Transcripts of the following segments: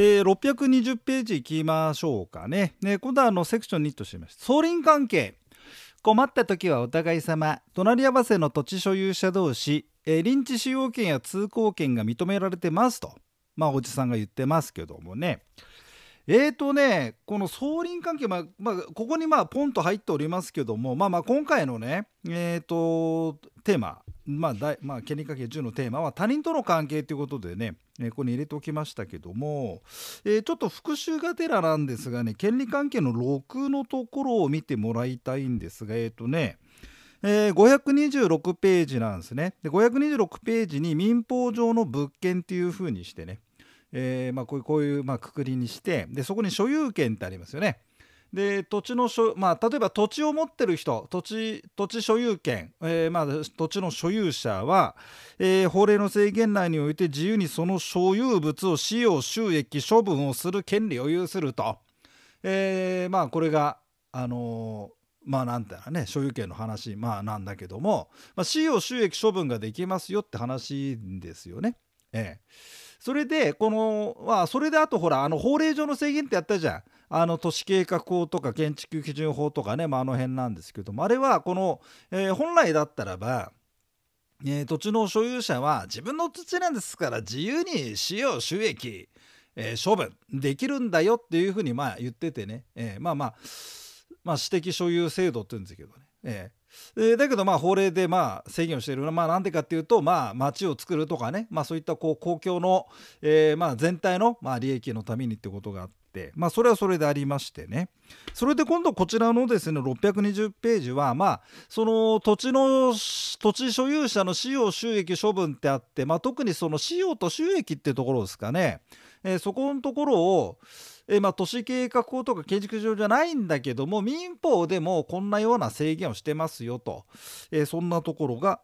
えー、620ページいきましょうかね。ね今度はあのセクション2としまして、総輪関係。困った時はお互い様、隣り合わせの土地所有者同士、えー、臨地使用権や通行権が認められてますと、まあ、おじさんが言ってますけどもね。えーとね、この送輪関係、まあまあ、ここにまあポンと入っておりますけども、まあ、まあ今回のね、えーと、テーマ、まあまあ、権利関係10のテーマは他人との関係ということでね、ここに入れておきましたけども、えー、ちょっと復習がてらなんですがね、権利関係の6のところを見てもらいたいんですが、え、ー、とね、えー、526ページなんですね。で526ページに民法上の物件っていうふうにしてね、えー、まあ、こういうこういうまあくくりにしてでそこに所有権ってありますよね。で土地の所、まあ、例えば土地を持ってる人土地土地所有権、えー、まあ、土地の所有者は、えー、法令の制限内において自由にその所有物を使用収益処分をする権利を有すると、えー、まあこれがあのまあなんていうのね所有権の話、まあ、なんだけども、まあ、使用収益処分ができますよって話ですよね。ええそれでこのまあそれであとほらあの法令上の制限ってやったじゃん。あの都市計画法とか建築基準法とかね、まあ、あの辺なんですけど。もあれはこの、えー、本来だったらば、えー、土地の所有者は自分の土地なんですから自由に使用収益、えー、処分できるんだよっていうふうにまあ言っててね、えー、まあまあまあ私的所有制度って言うんですけどね、えだけどまあ法令でまあ制限をしている。まあなんでかっていうとまあ町を作るとかね。まあそういったこう公共の、え、まあ全体のまあ利益のためにってことがあって。まあそれはそれでありましてね。それで今度こちらのですね620ページはまあその土地の土地所有者の使用収益処分ってあってまあ特にその使用と収益ってところですかね、えー、そこのところをえまあ、都市計画法とか建築上じゃないんだけども民法でもこんなような制限をしてますよと、えそんなところが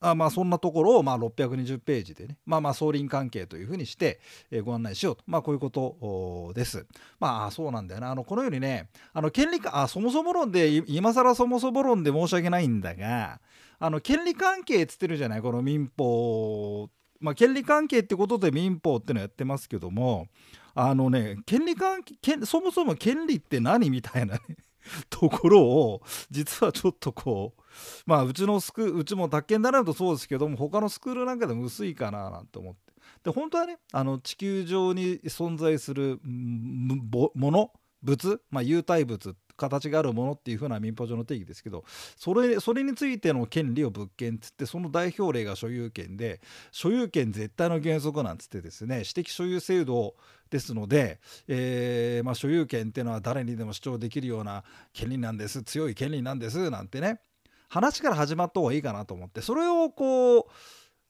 あまあそんなところをまあ620ページでねまあまあ総輪関係というふうにして、えご案内しようと。まあこういうことです。まあそうなんだよな。あのこのようにねあの権利あそもそも論で今更そもそも論で申し訳ないんだがあの権利関係っつってるじゃないこの民法まあ権利関係ってことで民法ってのやってますけどもあのね権利関係そもそも権利って何みたいなね ところを実はちょっとこうまあうちのスクうちも宅建だなとそうですけども他のスクールなんかでも薄いかななんて思って。で本当はねあの地球上に存在するもの物、まあ、有体物っ形があるものっていう風な民法上の定義ですけどそれそれについての権利を物件っつってその代表例が所有権で所有権絶対の原則なんつってですね私的所有制度ですので、えー、まあ、所有権っていうのは誰にでも主張できるような権利なんです強い権利なんですなんてね話から始まった方がいいかなと思ってそれをこう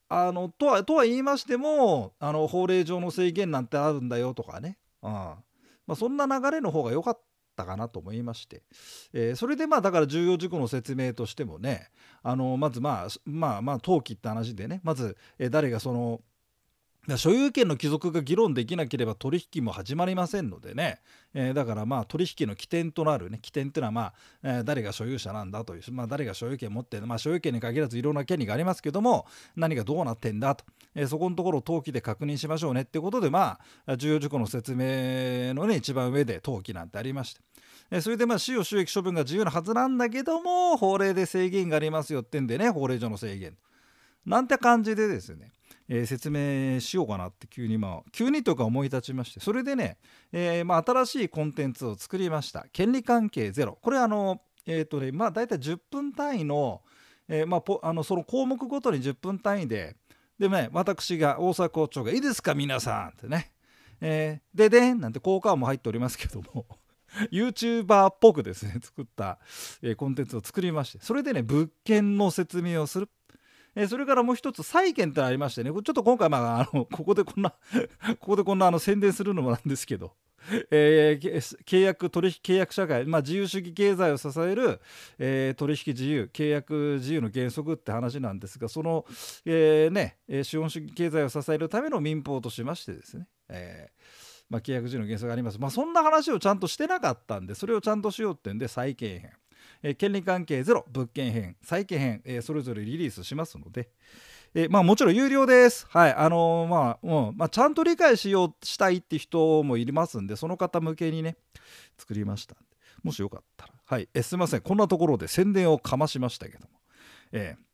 あのとはとは言いましてもあの法令上の制限なんてあるんだよとかね、うん。まあ、そんな流れの方が良かったかなと思いまして、えー、それでまあだから重要事項の説明としてもねあのまずまあまあまあ登記って話でねまず、え誰がその所有権の帰属が議論できなければ取引も始まりませんのでね、えー、だからまあ取引の起点となるね。起点っていうのはまあ、えー、誰が所有者なんだという、まあ、誰が所有権持ってまあ所有権に限らずいろんな権利がありますけども何がどうなってんだと、えー、そこのところを登記で確認しましょうねってことでまあ重要事項の説明のね一番上で登記なんてありまして。えそれでまあ使用収益処分が自由なはずなんだけども法令で制限がありますよってんでね法令上の制限。なんて感じでですねえー、説明しようかなって急にまあ急にとか思い立ちましてそれでね、えー、まあ、新しいコンテンツを作りました。権利関係ゼロ。これあのえっ、ー、とねまあ大体10分単位の,、えまあ、あのその項目ごとに10分単位ででね私が大阪校長が「いいですか皆さん」ってね「えー、ででん」なんて効果音も入っておりますけども YouTuber っぽくですね作った、えコンテンツを作りましてそれでね物件の説明をする。えそれからもう一つ債権ってありましてね。ちょっと今回まああの ここでこんな ここでこんなあの宣伝するのもなんですけど。えー、契約取引契約社会、まあ、自由主義経済を支える、えー、取引自由契約自由の原則って話なんですがその、えー、ね、資本主義経済を支えるための民法としましてですね、えーまあ、契約自由の原則があります、まあ、そんな話をちゃんとしてなかったんでそれをちゃんとしようってんで債権編。えー、権利関係ゼロ物件編債権編、えー、それぞれリリースしますので、えまあもちろん有料です。はいあのー、まあ、うんまあ、ちゃんと理解しようしたいって人もいますんでその方向けにね作りましたもしよかったら。はいえすいません。こんなところで宣伝をかましましたけども。えー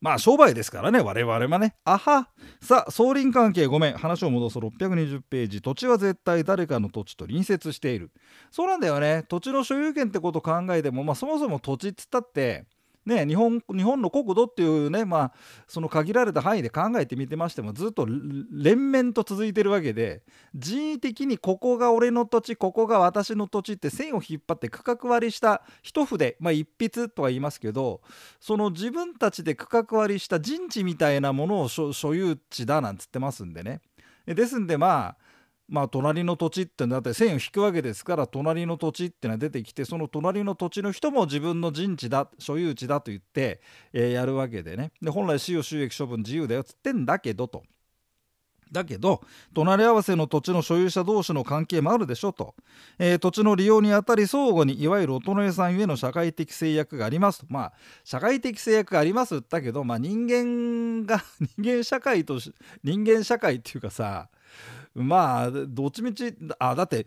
まあ商売ですからね我々はね。あは。さあ総輪関係ごめん。話を戻す620ページ。土地は絶対誰かの土地と隣接している。そうなんだよね。土地の所有権ってことを考えてもまあそもそも土地っつったってね、日本日本の国土っていうね、まあ、その限られた範囲で考えてみてましてもずっと連綿と続いてるわけで人為的にここが俺の土地ここが私の土地って線を引っ張って区画割りした一筆、まあ、一筆とは言いますけどその自分たちで区画割りした陣地みたいなものを所有地だなんつってますんでね。ですんでまあまあ隣の土地ってだって線を引くわけですから隣の土地ってのは出てきてその隣の土地の人も自分の陣地だ所有地だと言って、えー、やるわけでね。で本来使用収益処分自由だよっつってんだけどと。だけど隣り合わせの土地の所有者同士の関係もあるでしょと、えー、土地の利用にあたり相互にいわゆるお隣さんゆえの社会的制約がありますと。まあ社会的制約がありますだけど、まあ、人間が人間社会とし人間社会っていうかさまあどっちみちあだって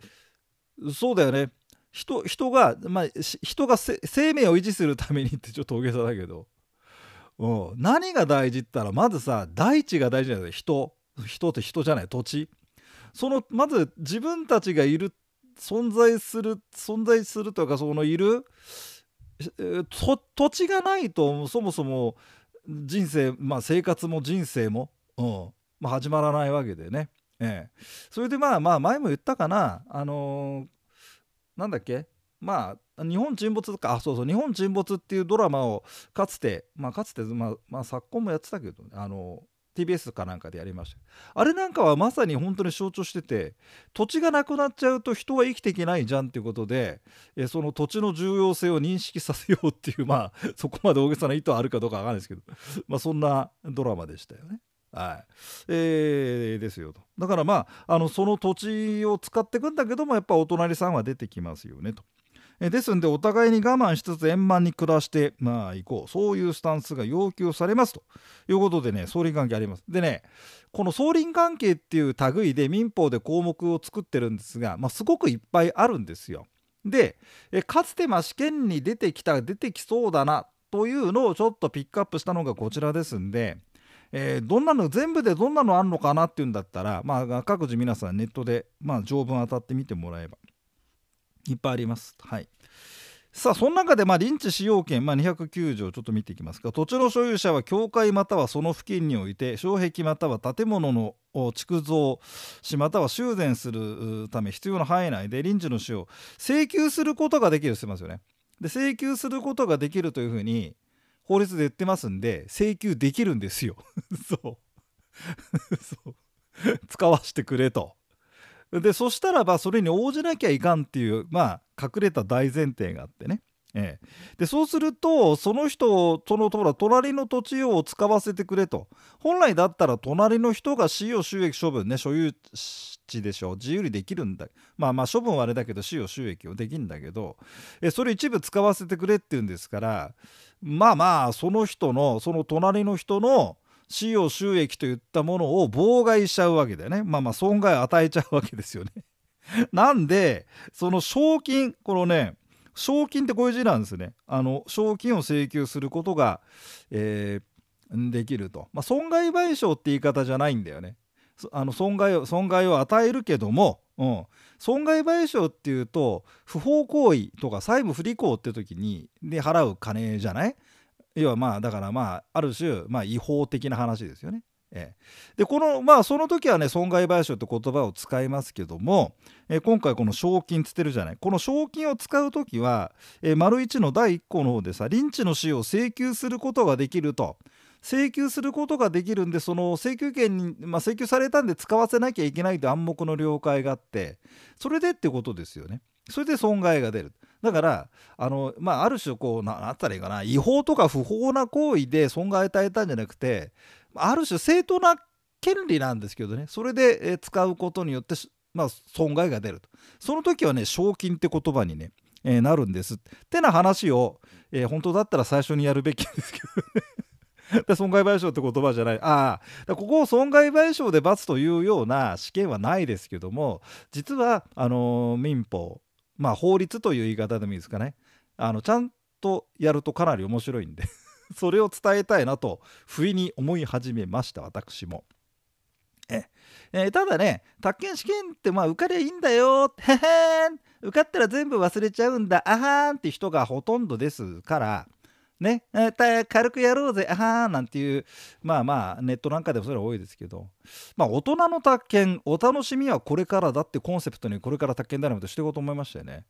そうだよね。人人が、まあ、人が生命を維持するためにってちょっと大げさだけど、うん、何が大事って言ったらまずさ大地が大事じゃない人人って人じゃない土地。そのまず自分たちがいる存在する存在するというかそのいる土地がないとそもそも人生まあ生活も人生も、うん。まあ、始まらないわけでね。ええ、それでまあまあ前も言ったかな。あのー、なんだっけ。まあ日本沈没とか。あそうそう。日本沈没っていうドラマをかつてまあかつてまあ、まあ、昨今もやってたけど、ね、あの TBS かなんかでやりました。あれなんかはまさに本当に象徴してて土地がなくなっちゃうと人は生きていけないじゃんっていうことでえその土地の重要性を認識させようっていうまあそこまで大げさな意図あるかどうかわかんないですけど。まあそんなドラマでしたよね。はいえー、ですよとだからまああのその土地を使っていくんだけどもやっぱお隣さんは出てきますよねと。えですんでお互いに我慢しつつ円満に暮らしてまあ行こうそういうスタンスが要求されますということでね総輪関係あります。でねこの総輪関係っていう類で民法で項目を作ってるんですが、まあ、すごくいっぱいあるんですよ。でえかつてまあ試験に出てきた出てきそうだなというのをちょっとピックアップしたのがこちらですんで。えー、どんなの全部でどんなのあんのかなっていうんだったら、まあ、各自皆さんネットで、まあ、条文当たってみてもらえばいっぱいあります。はいさあその中でまあ臨地使用権、まあ、209条ちょっと見ていきますが土地の所有者は教会またはその付近において障壁または建物の築造しまたは修繕するため必要な範囲内で臨時の使用請求することができるしてますよね。で請求することができるというふうに法律で言ってますんで請求できるんですよ。そう。そう。使わせてくれと。でそしたらばそれに応じなきゃいかんっていうまあ隠れた大前提があってね。ええ、でそうするとその人をそのほら隣の土地を使わせてくれと。本来だったら隣の人が使用収益処分ね所有地でしょ。自由にできるんだ。まあまあ処分はあれだけど使用収益をできるんだけど。えそれ一部使わせてくれっていうんですからまあまあその人のその隣の人の使用収益といったものを妨害しちゃうわけだよねまあまあ損害を与えちゃうわけですよね なんでその賞金このね賞金ってこういう字なんですね。あの賞金を請求することが、えー、できると。まあ、損害賠償って言い方じゃないんだよね。あの損害を損害を与えるけども、うん、損害賠償っていうと不法行為とか債務不履行って時にで払う金じゃない？要はまあだからまあある種まあ違法的な話ですよね。えー、でこのまあその時はね損害賠償って言葉を使いますけども、え、今回この賞金つってるじゃない？この賞金を使う時は、え、丸1の第1項の方でさ臨地の使用を請求することができると。請求することができるんでその請求権に、まあ、請求されたんで使わせなきゃいけないという暗黙の了解があってそれでってことですよね。それで損害が出る。だからあの、まあ、ある種こうななったらいいかな違法とか不法な行為で損害を与えたんじゃなくてある種正当な権利なんですけどねそれで、使うことによって、まあ、損害が出るとその時はね賞金って言葉にね、えー、なるんですってな話を、えー、本当だったら最初にやるべきですけどね 損害賠償って言葉じゃない。ああ。ここを損害賠償で罰というような試験はないですけども実はあの民法まあ法律という言い方でもいいですかね。あのちゃんとやるとかなり面白いんで それを伝えたいなと不意に思い始めました私も。ええー、ただね宅建試験ってまあ受かりゃいいんだよ。へへん。受かったら全部忘れちゃうんだ。あはーんって人がほとんどですからね、軽くやろうぜ、あはなんていう、まあまあ、ネットなんかでもそれは多いですけど、まあ、大人の宅建、お楽しみはこれからだってコンセプトにこれから宅建ダイナマイトしていこうと思いましたよね。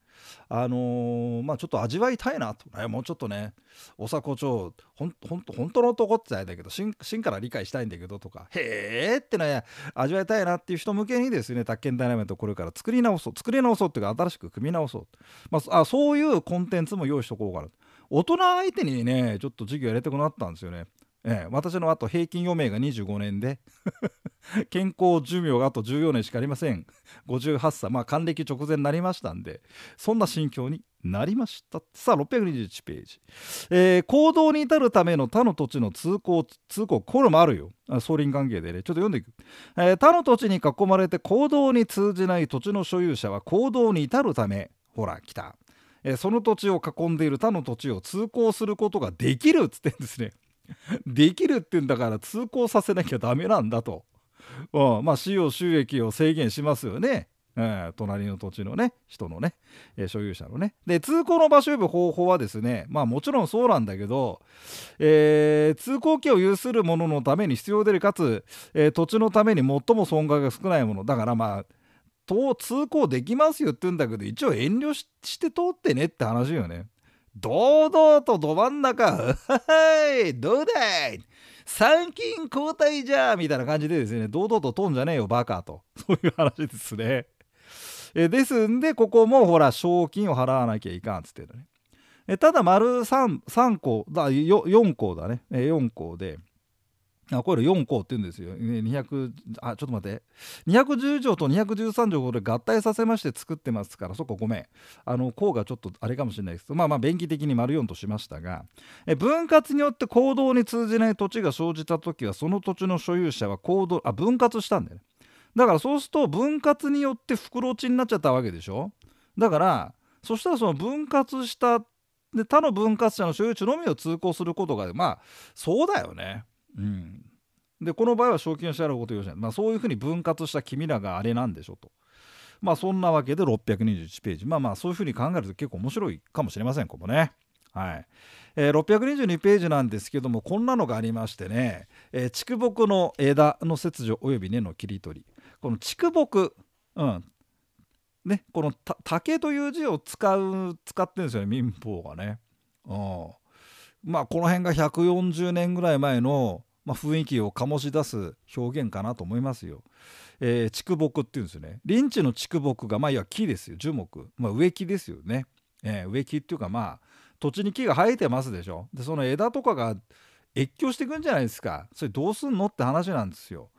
あのー、まあちょっと味わいたいなと、ね、もうちょっとね、おさこ町、ほんほん本当の男って言ったんだけど、真から理解したいんだけどとか、へーってのは味わいたいなっていう人向けにですね、宅建ダイナマイトこれから作り直そう、作り直そうっていうか、新しく組み直そう。まあ、あそういうコンテンツも用意しとこうかな。大人相手にねちょっと授業やりたくなったんですよね。ええ、私のあと平均余命が25年で 健康寿命があと14年しかありません。58歳まあ還暦直前になりましたんでそんな心境になりました。さあ621ページ、えー、行動に至るための他の土地の通行通行これもあるよ。総林関係でね。ちょっと読んでいく、えー、他の土地に囲まれて行動に通じない土地の所有者は行動に至るためほら来た。えその土地を囲んでいる他の土地を通行することができるっつってんですね。できるって言うんだから通行させなきゃダメなんだと。うん、まあ使用収益を制限しますよね。えー、隣の土地のね人のね、えー、所有者のねで通行の場所呼ぶ方法はですねまあもちろんそうなんだけど、えー、通行機を有する者のために必要でかつ、え土地のために最も損害が少ないものだからまあ通行できますよって言うんだけど一応遠慮して通ってねって話よね。堂々とど真ん中はい どうだい？参勤交代じゃみたいな感じでですね堂々と通んじゃねえよバカと そういう話ですね。えですんでここもほら賞金を払わなきゃいかんっつってね。えただ丸 3, 3項だ 4, 4項だね4項で。あこれ4項って言うんですよ。200あちょっと待って。210条と213条これ合体させまして作ってますからそこごめん。あの項がちょっとあれかもしれないです。まあまあ便宜的に丸4としましたがえ分割によって行動に通じない土地が生じた時はその土地の所有者は行動あ分割したんだよね。だからそうすると分割によって袋地になっちゃったわけでしょ。だからそしたらその分割したで他の分割者の所有地のみを通行することがまあそうだよね。うん、でこの場合は賞金を支払うことよしない、まあ、そういうふうに分割した君らがあれなんでしょと。まあそんなわけで621ページ。まあまあそういうふうに考えると結構面白いかもしれませんここね。はい。えー、622ページなんですけどもこんなのがありましてね、えー、竹木の枝の切除および根の切り取り。この竹木、うん。ね、この竹という字を使う使ってるんですよね民法がね。うん。まあこの辺が140年ぐらい前の、まあ、雰囲気を醸し出す表現かなと思いますよ。えー、竹木っていうんですよね。林地の竹木がまあいわ木ですよ樹木、まあ、植木ですよね。えー、植木っていうかまあ土地に木が生えてますでしょ。でその枝とかが越境していくんじゃないですか。それどうすんのって話なんですよ。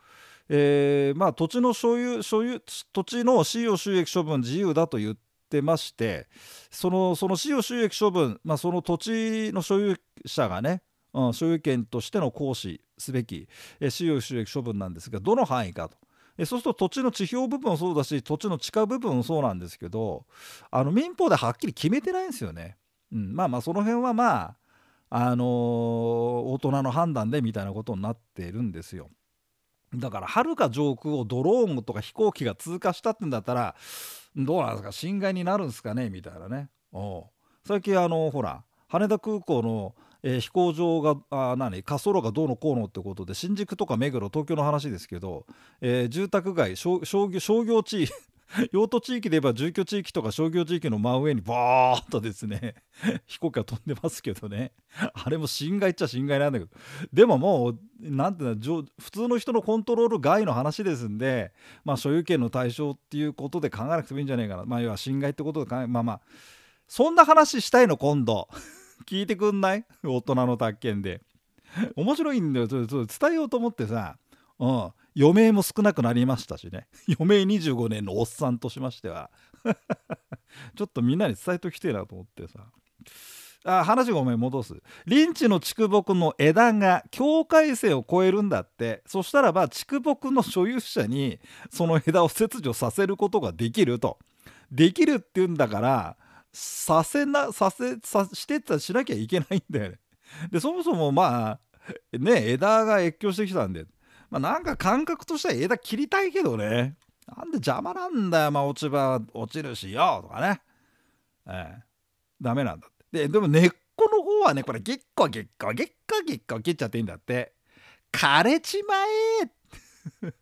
えー、まあ土地の所有所有土地の使用収益処分自由だと言っってましてそのその使用収益処分、まあ、その土地の所有者がね、うん、所有権としての行使すべきえ使用収益処分なんですがどの範囲かと。えそうすると土地の地表部分もそうだし土地の地下部分もそうなんですけどあの民法ではっきり決めてないんですよね。うん、まあまあその辺はまああのー、大人の判断でみたいなことになっているんですよ。だからはるか上空をドローンとか飛行機が通過したってんだったらどうなんですか？侵害になるんですかね？みたいなねお最近あのほら羽田空港の、えー、飛行場があ何？滑走路がどうのこうのってことで新宿とか目黒東京の話ですけど、えー、住宅街商業商業地 用途地域で言えば住居地域とか商業地域の真上にバーッとですね 飛行機が飛んでますけどね。あれも侵害っちゃ侵害なんだけど。でももう何ていうの普通の人のコントロール外の話ですんでまあ所有権の対象っていうことで考えなくてもいいんじゃないかな。まあ要は侵害ってことで考えまあまあそんな話したいの今度。聞いてくんない？大人の宅建で。面白いんだよ。伝えようと思ってさ。うん。余命も少なくなりましたしね。余命25年のおっさんとしましては。ちょっとみんなに伝えときてえなと思ってさ。あ話ごめん戻す。林地の竹木の枝が境界線を越えるんだって。そしたらば竹木の所有者にその枝を切除させることができると。できるって言うんだからさせなさせさしてたしなきゃいけないんだよね。でそもそもまあね枝が越境してきたんでまあなんか感覚としては枝切りたいけどね。なんで邪魔なんだよまあ落ち葉落ちるしよとかね。ええ。ダメなんだって。ででも根っこの方はねこれゲッコゲッコゲッコゲッコ切っちゃっていいんだって。枯れちまえ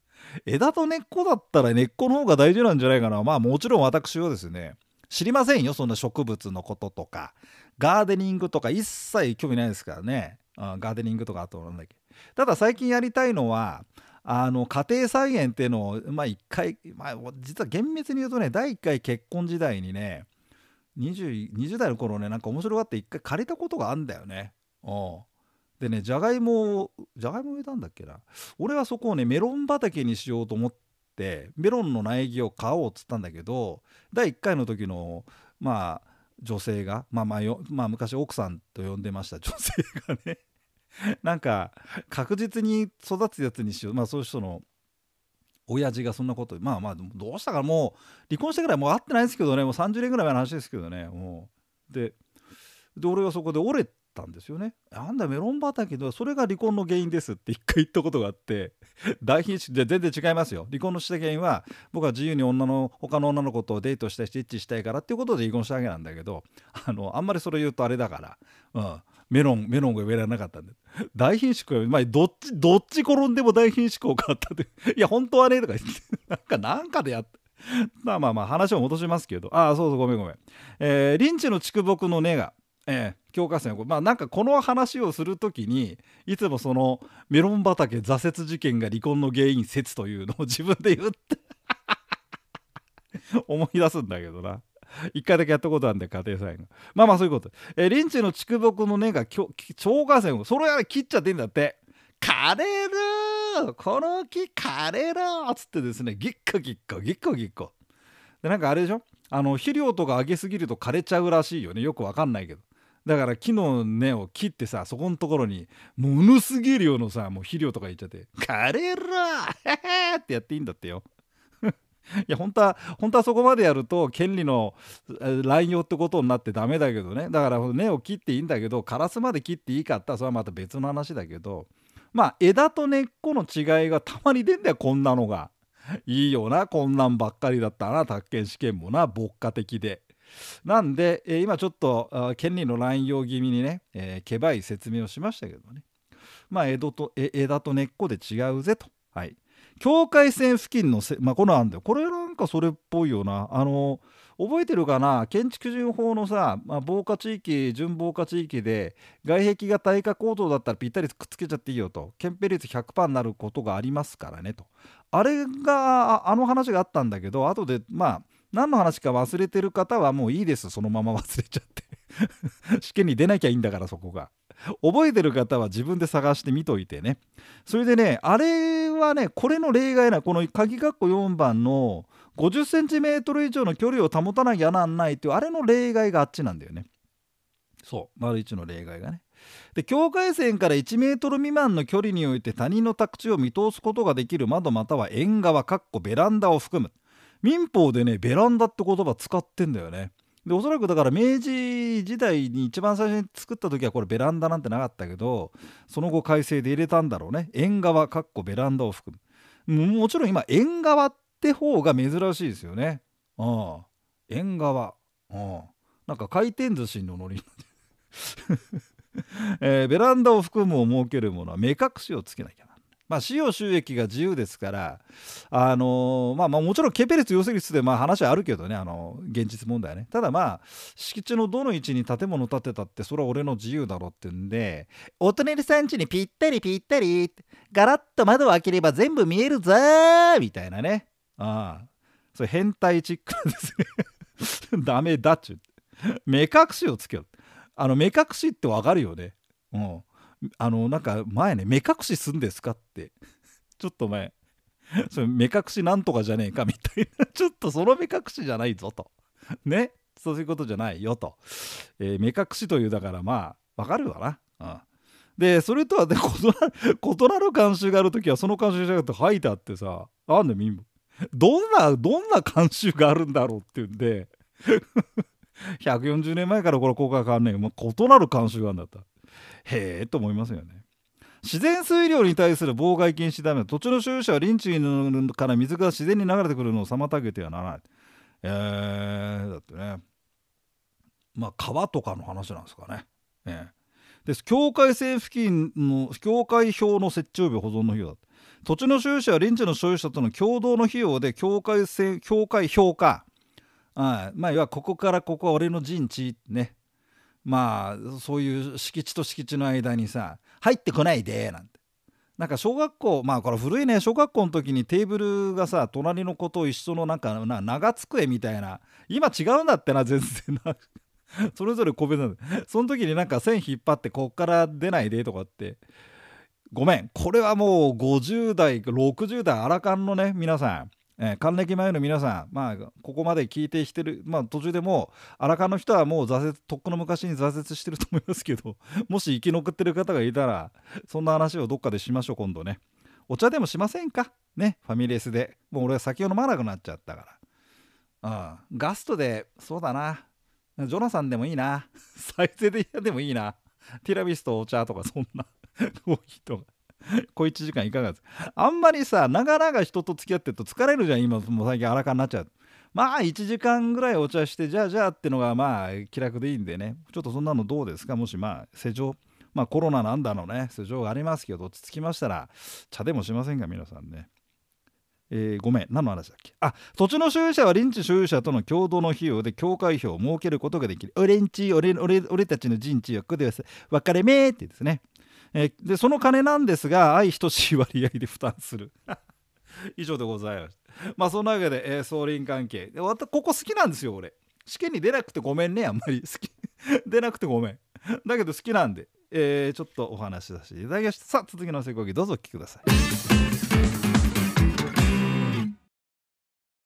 枝と根っこだったら根っこの方が大事なんじゃないかな。まあもちろん私はですね知りませんよそんな植物のこととか。ガーデニングとか一切興味ないですからね、うん、ガーデニングとかあとなんだっけ。ただ最近やりたいのはあの家庭菜園っていうのをまあ一回、まあ、実は厳密に言うとね第1回結婚時代にね 20, 20代の頃ねなんか面白がって一回借りたことがあんだよね。でねじゃがいもじゃがいも植えたんだっけな。俺はそこをねメロン畑にしようと思ってメロンの苗木を買おうっつったんだけど第1回の時のまあ女性が、まあまあよまあ、昔奥さんと呼んでました 女性がね。なんか確実に育つやつにしよう。まあそういう人の親父がそんなことまあまあどうしたかもう離婚してからもう会ってないですけどね。もう30年ぐらい前の話ですけどね。もう。でで俺はそこで折れたんですよね。なんだメロン畑でそれが離婚の原因ですって一回言ったことがあって 大品種で全然違いますよ。離婚のした原因は僕は自由に女の他の女の子とデートしたいしエッチしたいからっていうことで離婚したわけなんだけどあのあんまりそれ言うとあれだから、うん、メロンメロンが植えられなかったんで大品種かまあどっちどっち転んでも大品種かを買ったって。いや本当はねとか言って なんかなんかでやって。まあまあまあ話を戻しますけど。ああそうそうごめんごめん、えー、リンチの竹木の根がえー、教科書まあなんかこの話をする時にいつもそのメロン畑挫折事件が離婚の原因説というのを 自分で言って 思い出すんだけどな。一回だけやったことあるんで家庭菜園まあまあそういうこと。えー、リンチの竹木の根が腸下線をそれは切っちゃっていいんだって。枯れるこの木枯れるっつってですねギッカギッカギッカギッカでなんかあれでしょ？あの肥料とかあげすぎると枯れちゃうらしいよね。よくわかんないけど。だから木の根を切ってさそこのところにものすげえ量のさもう肥料とか言っちゃって「枯れろへへ!」ってやっていいんだってよ。いや本当は本当はそこまでやると権利の乱用ってことになってダメだけどねだから根を切っていいんだけどカラスまで切っていいかったらそれはまた別の話だけどまあ枝と根っこの違いがたまに出んだよこんなのが。いいよなこんなんばっかりだったな宅建試験もな牧歌的で。なんで、え、今ちょっと権利の乱用気味にね、えー、けばい説明をしましたけどね。まあ江戸と枝と根っこで違うぜと。はい。境界線付近のせ、まあ、この案でこれなんかそれっぽいよな。あの覚えてるかな？建築基準法のさ、まあ、防火地域準防火地域で外壁が耐火構造だったらぴったりくっつけちゃっていいよと。建蔽率100%になることがありますからねと。あれがあの話があったんだけど後でまあ何の話か忘れてる方はもういいです。そのまま忘れちゃって。試験に出なきゃいいんだからそこが。覚えてる方は自分で探してみといてね。それでねあれはねこれの例外なこの鍵括弧4番の 50cm 以上の距離を保たなきゃなんないっていうあれの例外があっちなんだよね。そう。丸1の例外がね。で境界線から1メートル未満の距離において他人の宅地を見通すことができる窓または縁側かっこベランダを含む。民法でねベランダって言葉使ってんだよね。でおそらくだから明治時代に一番最初に作った時はこれベランダなんてなかったけどその後改正で入れたんだろうね。縁側かっこベランダを含む。もちろん今縁側って方が珍しいですよね。うん縁側。うんなんか回転寿司のノリ えー、ベランダを含むを設けるものは目隠しをつけなきゃな。まあ、使用収益が自由ですから、あのー、まあ、まあもちろんケペ率陽性率でまあ話はあるけどね、あの現実問題ね。ただまあ、敷地のどの位置に建物建てたって、それは俺の自由だろってんで、お隣さん家にぴったりぴったり、ガラッと窓を開ければ全部見えるぞーみたいなね。ああ、それ変態チックなんですね。ダメだっちゅう。目隠しをつけよう。あの目隠しってわかるよね。うん。あのなんか前ね目隠しすんですかって。ちょっと前。それ目隠しなんとかじゃねえかみたいな。ちょっとその目隠しじゃないぞと。ね？そういうことじゃないよと、えー、目隠しというだからまあわかるわな、うん、でそれとはで異なる慣習がある時はその慣習じゃなくて書いてあってさあんねみんどんなどんな慣習があるんだろうっていうんで。140年前からこれ効果が変わんねえもう異なる慣習があるんだった。へえと思いますよね。自然水量に対する妨害禁止ダメ土地の所有者は林地から水が自然に流れてくるのを妨げてはならない。えー、だってね。まあ川とかの話なんですかね、えー、です境界線付近の境界表の設置及び保存の費用だ。土地の所有者は臨地の所有者との共同の費用で境界線境界評価あまあ要はここからここは俺の陣地ね。まあそういう敷地と敷地の間にさ入ってこないでなんて。なんか小学校まあこれ古いね。小学校の時にテーブルがさ隣の子と一緒のなんかな長机みたいな。今違うんだってな全然。なそれぞれ個別なんだ。その時になんか線引っ張ってこっから出ないでとかって。ごめん。これはもう50代60代アラカンのね皆さん。えー、還暦前の皆さん、まあ、ここまで聞いてきてる、まあ、途中でもう、荒川の人はもう挫折、とっくの昔に挫折してると思いますけど、もし生き残ってる方がいたら、そんな話をどっかでしましょう、今度ね。お茶でもしませんか？ね、ファミレスで。もう俺は酒を飲まなくなっちゃったから。うん。ガストで、そうだな。ジョナサンでもいいな。サイゼで嫌でもいいな。ティラミスとお茶とか、そんなコーヒーとか。小1時間いかがです？あんまりさ長々人と付き合ってると疲れるじゃん。今もう最近荒かになっちゃう。まあ1時間ぐらいお茶してじゃあじゃあってのがまあ気楽でいいんでね。ちょっとそんなのどうですか？もしまあ世情まあコロナなんだのね。世情がありますけど落ち着きましたら茶でもしませんか？皆さんね。えー、ごめん。何の話だっけ？あ土地の所有者は臨地所有者との共同の費用で境界表を設けることができる。俺んち俺俺俺たちの陣地はここで分かれ目ってですね。えー、でその金なんですが愛等しい割合で負担する。以上でございましたまあそんなわけで、えー、総輪関係。でここ好きなんですよ俺。試験に出なくてごめんねあんまり。好き。出なくてごめん。だけど好きなんで、えー、ちょっとお話しさせていただきました。さあ続きの成功記どうぞお聞きください。